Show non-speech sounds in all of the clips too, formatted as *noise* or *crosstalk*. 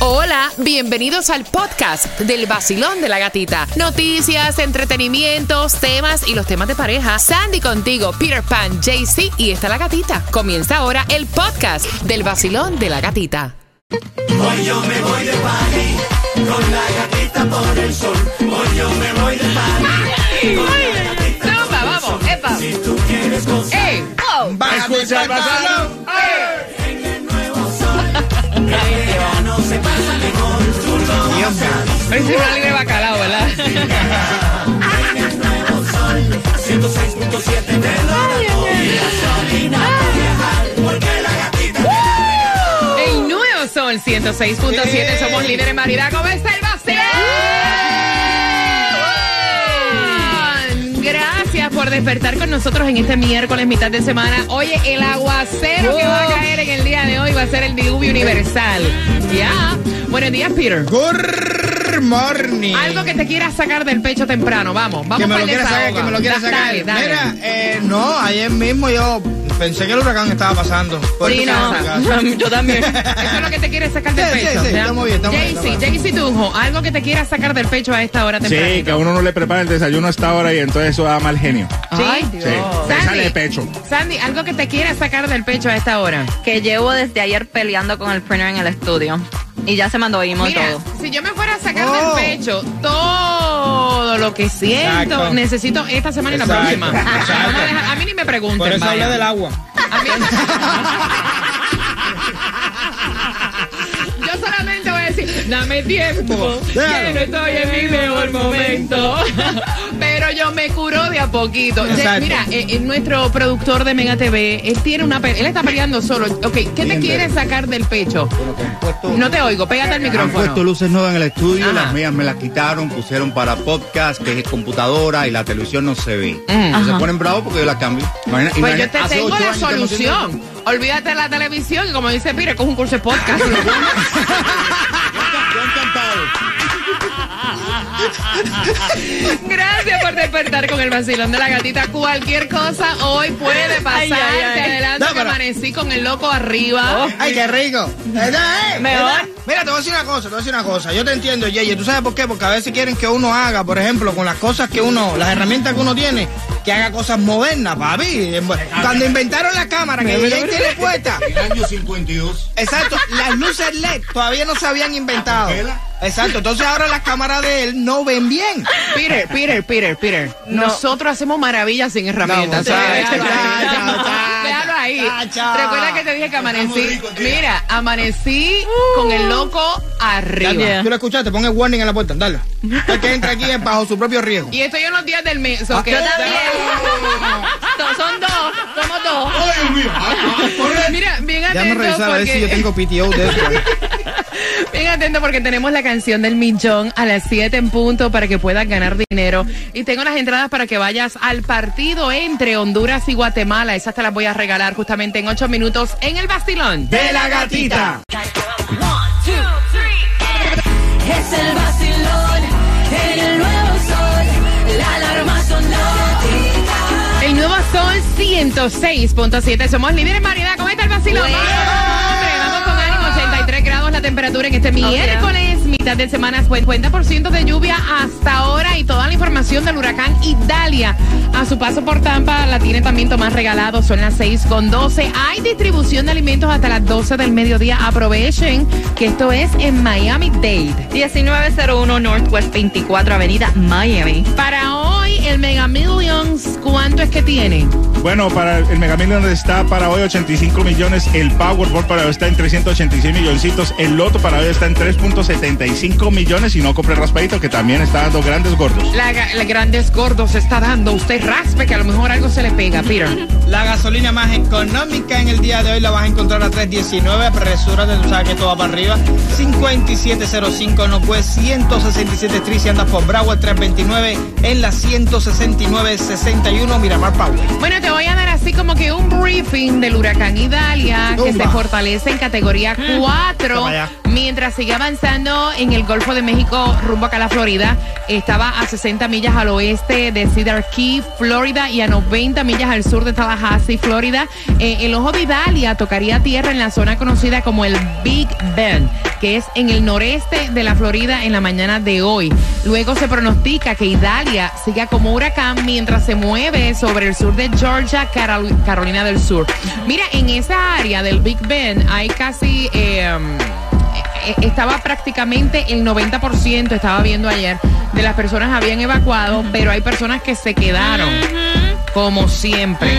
Hola, bienvenidos al podcast del vacilón de la gatita. Noticias, entretenimientos, temas y los temas de pareja. Sandy contigo, Peter Pan, JC y está la gatita. Comienza ahora el podcast del vacilón de la gatita. Hoy yo me voy de party con la gatita por el sol. Hoy yo me voy de party con la gatita Toma, vamos, epa. Si tú quieres gozar ¡Ey! ¡Oh! Escucha el vacilón. Se pasa mejor. Tú lo a Hoy sí una libre bacalao, ¿verdad? el nuevo sol. 106.7 te lo. Gasolina viajar, porque la gatita El nuevo Sol 106.7. Somos líderes en variedad. ¿Cómo está el por despertar con nosotros en este miércoles, mitad de semana. Oye, el aguacero que va a caer en el día de hoy va a ser el diluvio universal. Ya. Buenos días, Peter. Good morning. Algo que te quieras sacar del pecho temprano. Vamos, vamos que me para lo el quiera sacar, que me lo quiera Da- sacar. Dale, dale. Mira, eh, no, ayer mismo yo pensé que el huracán estaba pasando. Por Sí, no. *laughs* Yo también. *laughs* Eso es lo que te quieres sacar del Sí, sí, pecho. sí, ¿ya? estamos bien, estamos bien, Jaycee, estamos bien. Jaycee Tunjo, algo que te quieras sacar del pecho a esta hora temprano. Sí, que a uno no le prepara el desayuno a esta hora y entonces eso da mal genio. Ay, Sí, le sale de pecho. Sandy, algo que te quieras sacar del pecho a esta hora. que llevo desde ayer peleando con el printer en el estudio. Y ya se mandó imo y Mira, todo. si yo me fuera a sacar Oh. del pecho todo lo que siento, Exacto. necesito esta semana y la Exacto, próxima. exacto. A, mí ni me pregunten. Por eso vaya. hablé del agua. A mí- *laughs* Yo solamente voy a decir, dame tiempo, que no estoy en mi mejor momento. *laughs* Yo me curo de a poquito. Exacto. Mira, eh, eh, nuestro productor de Mega TV, él tiene una pe- él está peleando solo. Ok, ¿qué te Bien, quieres sacar del pecho? No te oigo, pégate al Han puesto micrófono. luces nuevas en el estudio, Ajá. las mías me las quitaron, pusieron para podcast, que es computadora y la televisión no se ve. Mm. Ajá. se ponen bravos porque yo la cambio. Imagina- Pues yo imagina- te hace tengo ocho la años que no solución. Olvídate de la televisión y como dice Pire, coge un curso de podcast. *laughs* Gracias por despertar con el vacilón de la gatita. Cualquier cosa hoy puede pasar. Ay, ay, amanecí con el loco arriba. Ay, qué rico. ¿Verdad, eh? Mejor. ¿Verdad? Mira, te voy a decir una cosa, te voy a decir una cosa. Yo te entiendo, Yeye. ¿Tú sabes por qué? Porque a veces quieren que uno haga, por ejemplo, con las cosas que uno, las herramientas que uno tiene, que haga cosas modernas, papi. Cuando inventaron la cámara que Yeye tiene puesta, En el año 52. exacto, las luces LED todavía no se habían inventado. Exacto, entonces ahora las cámaras de él no ven bien. Peter, Peter, Peter, Peter. Nosotros hacemos maravillas sin herramientas. No, ahí. chacho. Recuerda que te dije que amanecí. rico. Mira, amanecí con el loco arriba. Yeah. Tú lo escuchaste, pon el warning en la puerta, dale. El que entra aquí es bajo su propio riesgo. Y estoy en los días del mes. ok. Yo también. Dos- *laughs* Son dos, somos dos. ¡Ay. Mira, bien Déjame atento revisar a ver si yo porque, tengo PTO de eso. *laughs* *laughs* bien atento porque tenemos la canción del millón a las 7 en punto para que puedas ganar dinero. Y tengo las entradas para que vayas al partido entre Honduras y Guatemala. Esas te las voy a regalar justamente en 8 minutos en el Bastilón. De la gatita. Es el vacilón en el nuevo sol. La alarma sonó. El nuevo Sol 106.7. Somos líderes en variedad. ¿Cómo está el vacilón? Bueno. La temperatura en este miércoles, mitad de semana, 50% de lluvia hasta ahora y toda la información del huracán Idalia a su paso por Tampa la tiene también Tomás Regalado. Son las 6 con 12. Hay distribución de alimentos hasta las 12 del mediodía. Aprovechen que esto es en Miami-Dade. 1901 Northwest 24 Avenida, Miami. Para hoy, el Mega Millions, ¿cuánto es que tiene? Bueno, para el Mega Millions está para hoy 85 millones, el Powerball para hoy está en 386 milloncitos, el Loto para hoy está en 3.75 millones y no compre raspadito que también está dando grandes gordos. La, grandes gordos está dando. Usted raspe que a lo mejor algo se le pega, Peter. La gasolina más económica en el día de hoy la vas a encontrar a 3.19. Apresúrate, tú sabes que todo va para arriba. 57.05 no pues 167 Street si andas por Broward 329 en la 169.61 Miramar Power. Bueno, te voy a dar así como que un briefing del huracán Idalia que se fortalece en categoría 4 Toma ya. mientras sigue avanzando en el Golfo de México rumbo acá a la Florida. Estaba a 60 millas al oeste de Cedar Key, Florida y a 90 millas al sur de Tallahassee, Florida. Eh, el ojo de Idalia tocaría tierra en la zona conocida como el Big Bend, que que es en el noreste de la Florida en la mañana de hoy. Luego se pronostica que Idalia siga como huracán mientras se mueve sobre el sur de Georgia, Carol- Carolina del Sur. Mira, en esa área del Big Bend hay casi... eh, eh, estaba prácticamente el 90%, estaba viendo ayer, de las personas habían evacuado, pero hay personas que se quedaron, como siempre.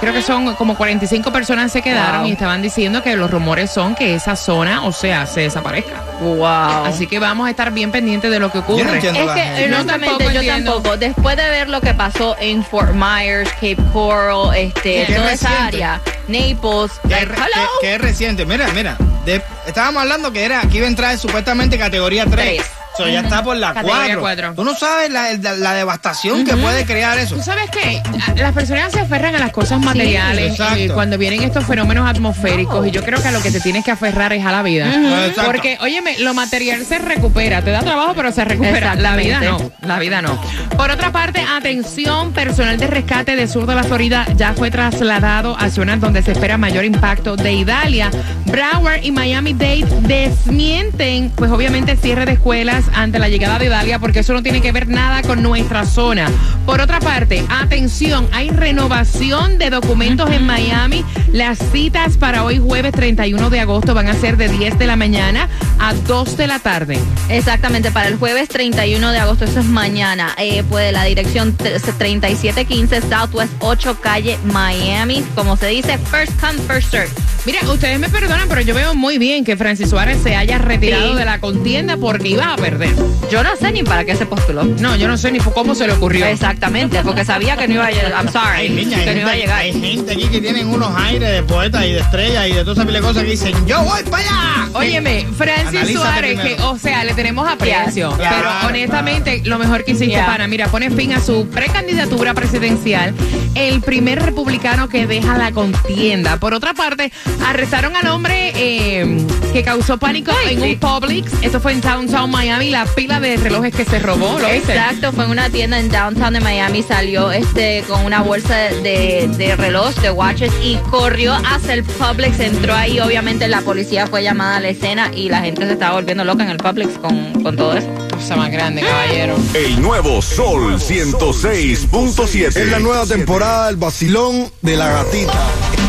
Creo que son como 45 personas se quedaron Wow. y estaban diciendo que los rumores son que esa zona, o sea, se desaparezca. Wow. Así que vamos a estar bien pendientes de lo que ocurre. Yo no entiendo Es que honestamente tampoco yo entiendo. tampoco. Después de ver lo que pasó en Fort Myers, Cape Coral, este, Qué toda esa área, Naples, Que, like, es reciente. Mira, mira. de- estábamos hablando que era que iba a entrar supuestamente categoría 3. Tres. So, ya está por la Categoría 4. cuatro. Tú no sabes la, la- la devastación que puede crear eso. Tú sabes que las personas se aferran a las cosas materiales exacto. eh, cuando vienen estos fenómenos atmosféricos y yo creo que a lo que te tienes que aferrar es a la vida. Exacto. Porque, óyeme, lo material se recupera, te da trabajo pero se recupera. La vida no, Exactamente. la vida no. Por otra parte, atención, personal de rescate de sur de la Florida ya fue trasladado a zonas donde se espera mayor impacto de Idalia. Broward y Miami-Dade desmienten, pues obviamente cierre de escuelas ante la llegada de Idalia porque eso no tiene que ver nada con nuestra zona. Por otra parte, atención, hay renovación de documentos en Miami. Las citas para hoy jueves 31 de agosto van a ser de 10 de la mañana a 2 de la tarde. Exactamente, para el jueves 31 de agosto, eso es mañana, eh, pues la dirección t- 3715 Southwest 8 calle Miami, como se dice, first come, first serve. Mira, ustedes me perdonan, pero yo veo muy bien que Francis Suárez se haya retirado Sí. de la contienda porque iba a perder. Yo no sé ni para qué se postuló. No, yo no sé ni cómo se le ocurrió. Exactamente, porque sabía que no iba a llegar. I'm sorry, Hay, niña, hay, que no iba a gente, llegar. hay gente aquí que tienen unos aires de poeta y de estrella y de todas esas de cosas que dicen, yo voy para allá. Óyeme, Francis Analízate Suárez, que, o sea, le tenemos aprecio, Yeah, pero claro, honestamente, lo mejor que hiciste, Yeah. pana, mira, pone fin a su precandidatura presidencial, el primer republicano que deja la contienda. Por otra parte, arrestaron al hombre eh, que causó pánico Ay, en sí. un Publix, esto fue en Downtown Miami, la pila de relojes que se robó, ¿lo viste? Exacto, fue en una tienda en downtown de Miami, salió este con una bolsa de, de reloj, de watches y corrió hacia el Publix, entró ahí, obviamente la policía fue llamada a la escena y la gente se estaba volviendo loca en el Publix con, con todo eso. Cosa más grande, caballero. El nuevo Sol 106.7. Es la nueva temporada del vacilón de la gatita.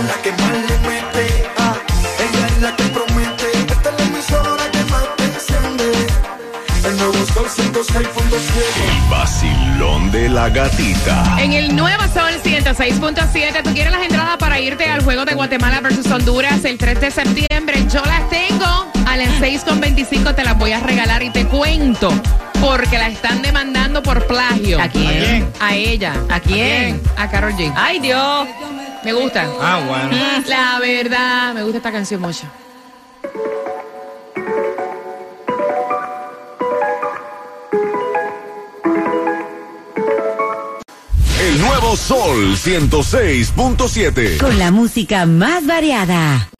La que más le mete. Ah, ella es la que promete. Esta es la emisora que más te enciende. El nuevo Sol 106.7. El vacilón de la gatita. En el nuevo Sol 106.7, ¿tú quieres las entradas para irte al juego de Guatemala versus Honduras el 3 de septiembre? Yo las tengo. A las 6.25 te las voy a regalar y te cuento. Porque la están demandando por plagio. ¿A quién? ¿A quién? A ella. ¿A quién? A Carol G. Ay, Dios. Me gusta. Ah, bueno. La verdad, me gusta esta canción mucho. El nuevo Sol 106.7. Con la música más variada.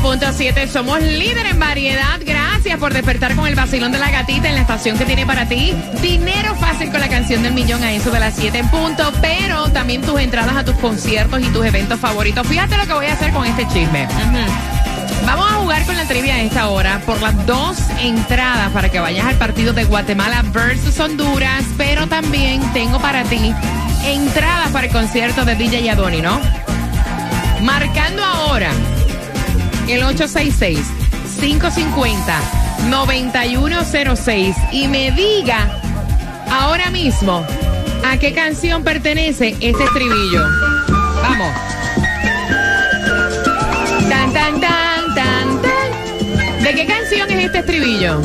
106.7. Somos líder en variedad. Gracias por despertar con el vacilón de la gatita en la estación que tiene para ti. Dinero fácil con la canción del millón a eso de las 7 en punto. Pero también tus entradas a tus conciertos y tus eventos favoritos. Fíjate lo que voy a hacer con este chisme. Vamos a jugar con la trivia a esta hora por las dos entradas para que vayas al partido de Guatemala versus Honduras, pero también tengo para ti entradas para el concierto de DJ Adoni, ¿no? Marcando ahora el 866-550-9106 y me diga ahora mismo a qué canción pertenece este estribillo. Vamos. Tan, tan, tan, tan, tan. ¿De qué canción es este estribillo?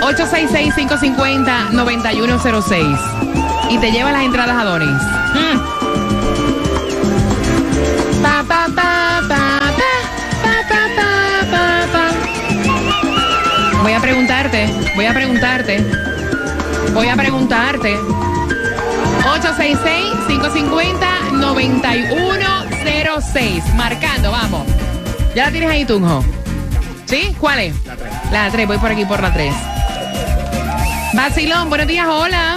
866-550-9106. Y te lleva las entradas a Donis. Mm. Pa, pa, pa, Voy a preguntarte, voy a preguntarte. Voy a preguntarte. 866-550-9106. Marcando, vamos. ¿Ya la tienes ahí, Tunjo? ¿Sí? ¿Cuál es? La 3. La 3, voy por aquí por la 3. Vacilón, buenos días, hola.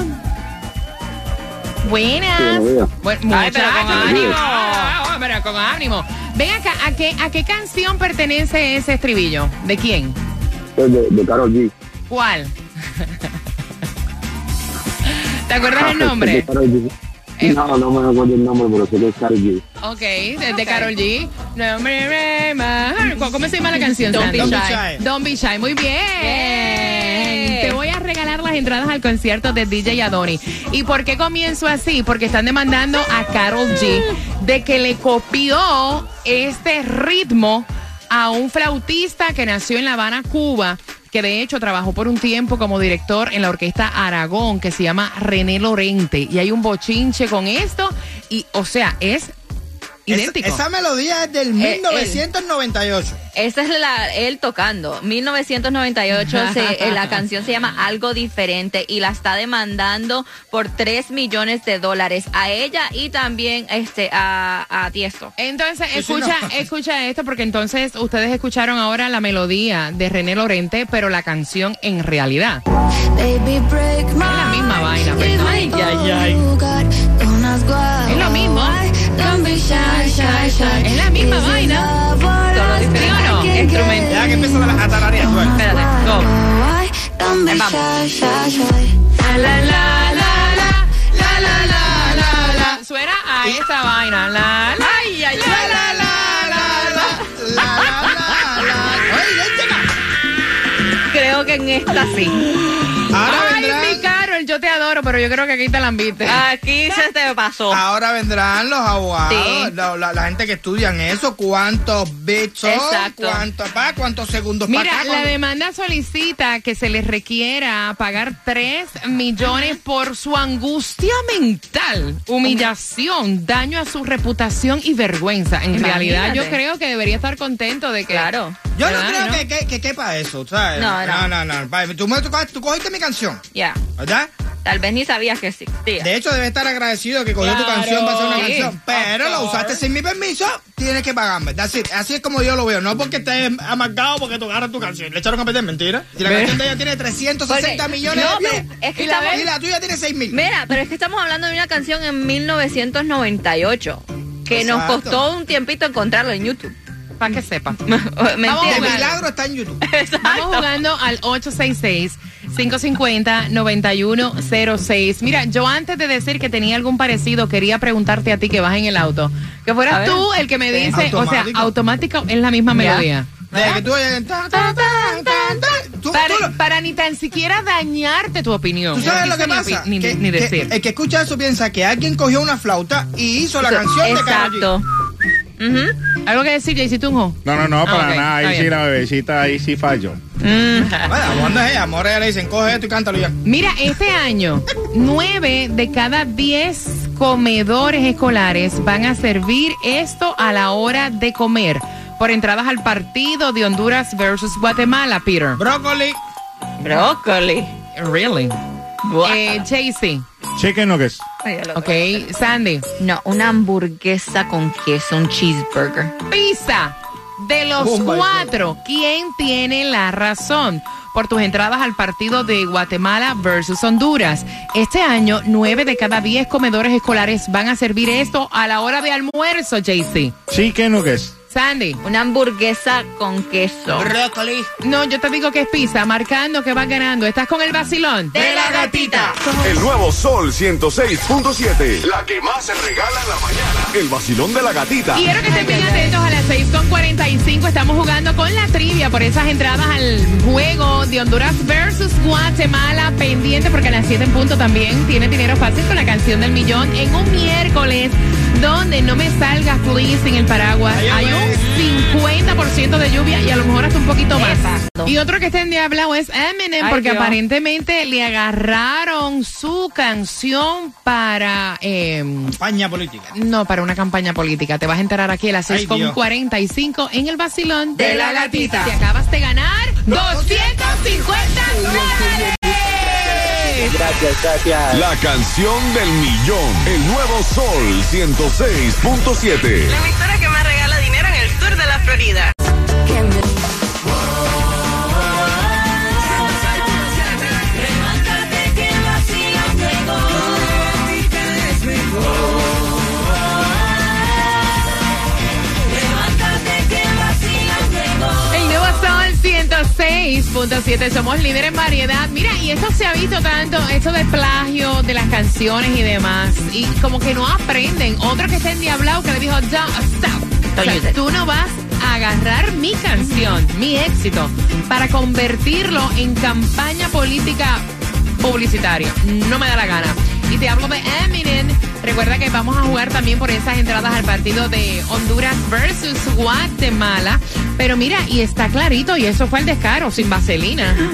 Buenas. Bu- Ay, pero con muchachos, ánimo. ah, pero con ánimo. Ven acá, ¿a qué, ¿a qué canción pertenece ese estribillo? ¿De quién? De, de Carol G. ¿Cuál? ¿Te acuerdas el nombre? De Karol G. No, no me acuerdo el nombre, pero sé que es Carol G. Ok, de, de Carol G. No me remas. ¿Cómo se llama la canción? Don't be shy. Don't be shy. Muy bien. Te voy a regalar las entradas al concierto de DJ Adoni. ¿Y por qué comienzo así? Porque están demandando a Carol G de que le copió este ritmo a un flautista que nació en La Habana, Cuba, que de hecho trabajó por un tiempo como director en la orquesta Aragón, que se llama René Lorente. Y hay un bochinche con esto, y o sea, es idéntico. Esa, esa melodía es del Eh, 1998. Esa es la, él tocando. 1998, *laughs* se- eh, la canción se llama Algo Diferente y la está demandando por 3 millones de dólares a ella y también este a, a Tiesto. Entonces, Sí, sí, escucha, no. *laughs* escucha esto, porque entonces ustedes escucharon ahora la melodía de René Lorente, pero la canción en realidad. Baby, break my Es la misma vaina, heart. ¿verdad? Ay, ay, ay. Es lo mismo. Es la misma vaina. ¿Sí o no? Instrumento. Ya que empieza a atararear. Espérate, go. La, la, la, la, la, la, la, la. Suena a esa vaina. La, la, la, la, la, la, la, la, la, Creo que en esta sí. Ahora vendrá yo te adoro, pero yo creo que aquí te la viste. Aquí se te pasó. Ahora vendrán los abogados, Sí. la, la- la gente que estudian eso, cuántos Exacto. cuántos pa, cuántos segundos Mira, acá. la demanda solicita que se les requiera pagar 3 millones por su angustia mental, humillación, daño a su reputación y vergüenza. En Imagínate. realidad, yo creo que debería estar contento de que. Claro. Yo no ¿Verdad, creo no? Que, que, que quepa eso, ¿sabes? No, no. no, no. Vaya, Tú, me- tú, co- tú cogiste mi canción, Ya. ¿verdad? Tal vez ni sabías que existía. De hecho, debe estar agradecido que cogió tu canción para hacer una Sí. canción. Pero lo usaste sin mi permiso, tienes que pagarme. It. Así es como yo lo veo. No porque estés amargado porque tocaron tu canción. Le echaron a perder mentira. Y la Ve. canción de ella tiene 360 Porque- millones no, de views. es que y, la, y la tuya tiene 6 mil. Mira, pero es que estamos hablando de una canción en 1998 que nos costó un tiempito encontrarlo en YouTube. Para que sepa. *laughs* Mentira. De milagro está en YouTube. *laughs* Estamos jugando al 866-550-9106. Mira, yo antes de decir que tenía algún parecido, quería preguntarte a ti que vas en el auto. Que fueras tú el que me dice, o sea, Automático. es la misma melodía. Desde que tú Para, ni tan siquiera dañarte tu opinión. ¿Tú sabes lo que ni pasa? Ni, Que- ni que decir. el que escucha eso piensa que alguien cogió una flauta y hizo la canción de Karol ¿Algo que decir, Jaycee Tunjo? No, no, no, para Ah, nada. está Ahí sí bien. la bebecita, ahí sí falló. Bueno, ¿dónde es ella? Amor, ella le dicen, coge esto y cántalo ya. Mira, este año, nueve de cada diez comedores escolares van a servir esto a la hora de comer. Por entradas al partido de Honduras versus Guatemala, Peter. Brócoli. Brócoli. Really? Guau. Eh, Jaycee. Chicken nuggets. Ay, ya lo Ok. Sandy. No, una hamburguesa con queso, un cheeseburger. Pizza. De los Oh, cuatro, ¿quién tiene la razón? Por tus entradas al partido de Guatemala versus Honduras. Este año, nueve de cada diez comedores escolares van a servir esto a la hora de almuerzo, JC. Chicken nuggets. Sandy. Una hamburguesa con queso. Brócoli. No, yo te digo que es pizza, marcando que vas ganando. ¿Estás con el vacilón? De la gatita. El nuevo Sol 106.7. La que más se regala en la mañana. El vacilón de la gatita. Quiero que estén bien atentos a las 6.45. Estamos jugando con la trivia por esas entradas al juego de Honduras versus Guatemala. Pendiente porque a las 7 en punto también tiene dinero fácil con la canción del millón en un miércoles donde no me salgas, please, sin el paraguas. Ay, Hay un 50% de lluvia y a lo mejor hasta un poquito más. Exacto. Y otro que está en diablado es Eminem Ay, porque Dios. aparentemente le agarraron su canción para... em, Campaña política. no, para una campaña política. Te vas a enterar aquí a las Ay, 6.45 en el vacilón De la gatita. Te acabas de ganar 250 dólares. Gracias, gracias. La canción del millón. El nuevo Sol 106.7. La emisora que Florida. El nuevo Sol 106.7, somos líder en variedad. Mira, y esto se ha visto tanto, esto de plagio de las canciones y demás. Y como que no aprenden. Otro que está endiablado que le dijo, "Don't stop. O sea, tú no vas agarrar mi canción, mi éxito, para convertirlo en campaña política publicitaria. No me da la gana. Y te hablo de Eminem. Recuerda que vamos a jugar también por esas entradas al partido de Honduras versus Guatemala. Pero mira, y está clarito, y eso fue el descaro, sin vaselina. *laughs*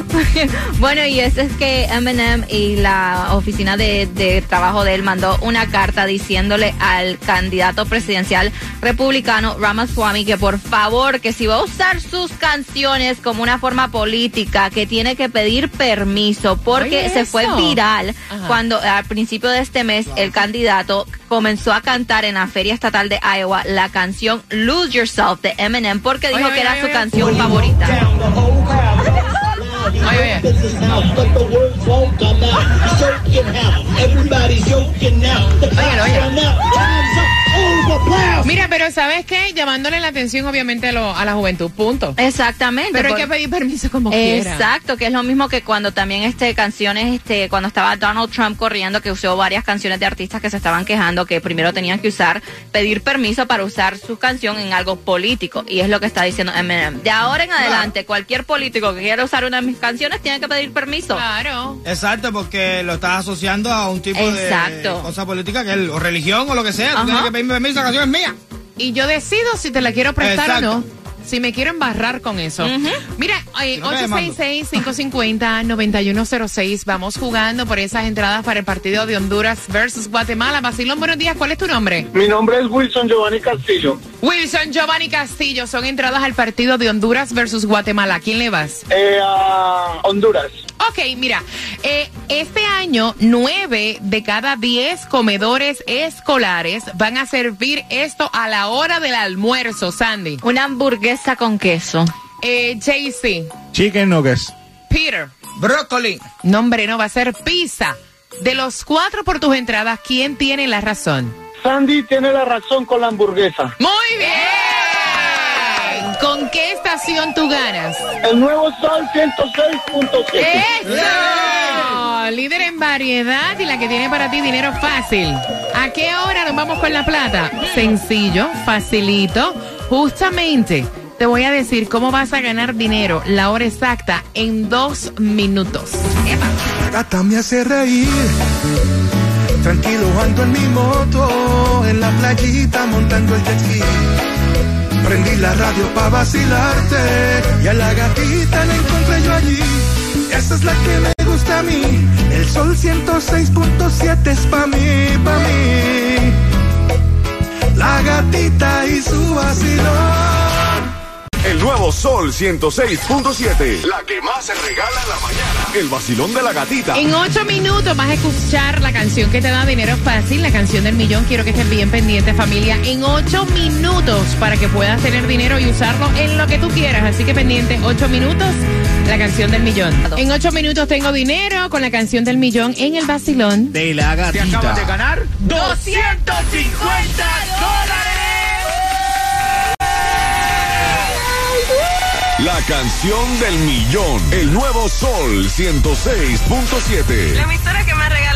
Bueno, y eso es que Eminem y la oficina de, de trabajo de él mandó una carta diciéndole al candidato presidencial republicano Ramaswamy que por favor, que si va a usar sus canciones como una forma política, que tiene que pedir permiso, porque se fue viral Ajá. cuando al principio de este mes el candidato comenzó a cantar en la feria estatal de Iowa la canción Lose Yourself de Eminem porque dijo Oye, que era oye, su oye. canción favorita. Oye, oye. Óyelo, óyelo. Mira, pero ¿sabes qué? Llamándole la atención, obviamente, a, lo- a la juventud. Punto. Exactamente. Pero hay que pedir permiso como quiera. Exacto, que es lo mismo que cuando también este canciones, este, cuando estaba Donald Trump corriendo, que usó varias canciones de artistas que se estaban quejando que primero tenían que usar, pedir permiso para usar su canción en algo político. Y es lo que está diciendo Eminem. De ahora en adelante, cualquier político que quiera usar una de mis canciones tiene que pedir permiso. Claro. Exacto, porque lo estás asociando a un tipo Exacto. de cosa política, que es, o religión o lo que sea. Tú tienes que pedirme permiso, la canción es mía. Y yo decido si te la quiero prestar Exacto. o no. Si me quiero embarrar con eso. Mira, eh, Si no te demando. 866-550-9106. Vamos jugando por esas entradas para el partido de Honduras versus Guatemala. Basilón, buenos días. ¿Cuál es tu nombre? Mi nombre es Wilson Giovanni Castillo. Wilson Giovanni Castillo. Son entradas al partido de Honduras versus Guatemala. ¿A quién le vas? Eh, a Honduras. Ok, mira, eh, este año nueve de cada diez comedores escolares van a servir esto a la hora del almuerzo, Sandy. Una hamburguesa con queso. Eh, JC, Chicken nuggets. Peter, Brócoli. nombre no va a ser pizza. De los cuatro por tus entradas, ¿quién tiene la razón? Sandy tiene la razón con la hamburguesa. Muy bien. ¿Con qué estación tú ganas? El nuevo Sol 106.7. ¡Eso! Líder en variedad y la que tiene para ti dinero fácil. ¿A qué hora nos vamos con la plata? Sencillo, facilito. Justamente te voy a decir cómo vas a ganar dinero, la hora exacta, en dos minutos. Gata me hace reír. Tranquilo ando en mi moto, en la playita montando el jet ski. Prendí la radio pa' vacilarte y a la gatita la encontré yo allí. Esa es la que me gusta a mí. El sol 106.7 es pa' mí, pa' mí. La gatita y su vacilón. El nuevo Sol 106.7. La que más se regala en la mañana. El vacilón de la gatita. En ocho minutos vas a escuchar la canción que te da dinero fácil, la canción del millón. Quiero que estés bien pendiente, familia. En ocho minutos para que puedas tener dinero y usarlo en lo que tú quieras. Así que pendiente, ocho minutos, la canción del millón. En ocho minutos tengo dinero con la canción del millón en el vacilón. De la gatita. ganar 250 La canción del millón. El nuevo Sol 106.7. La emisora que más regala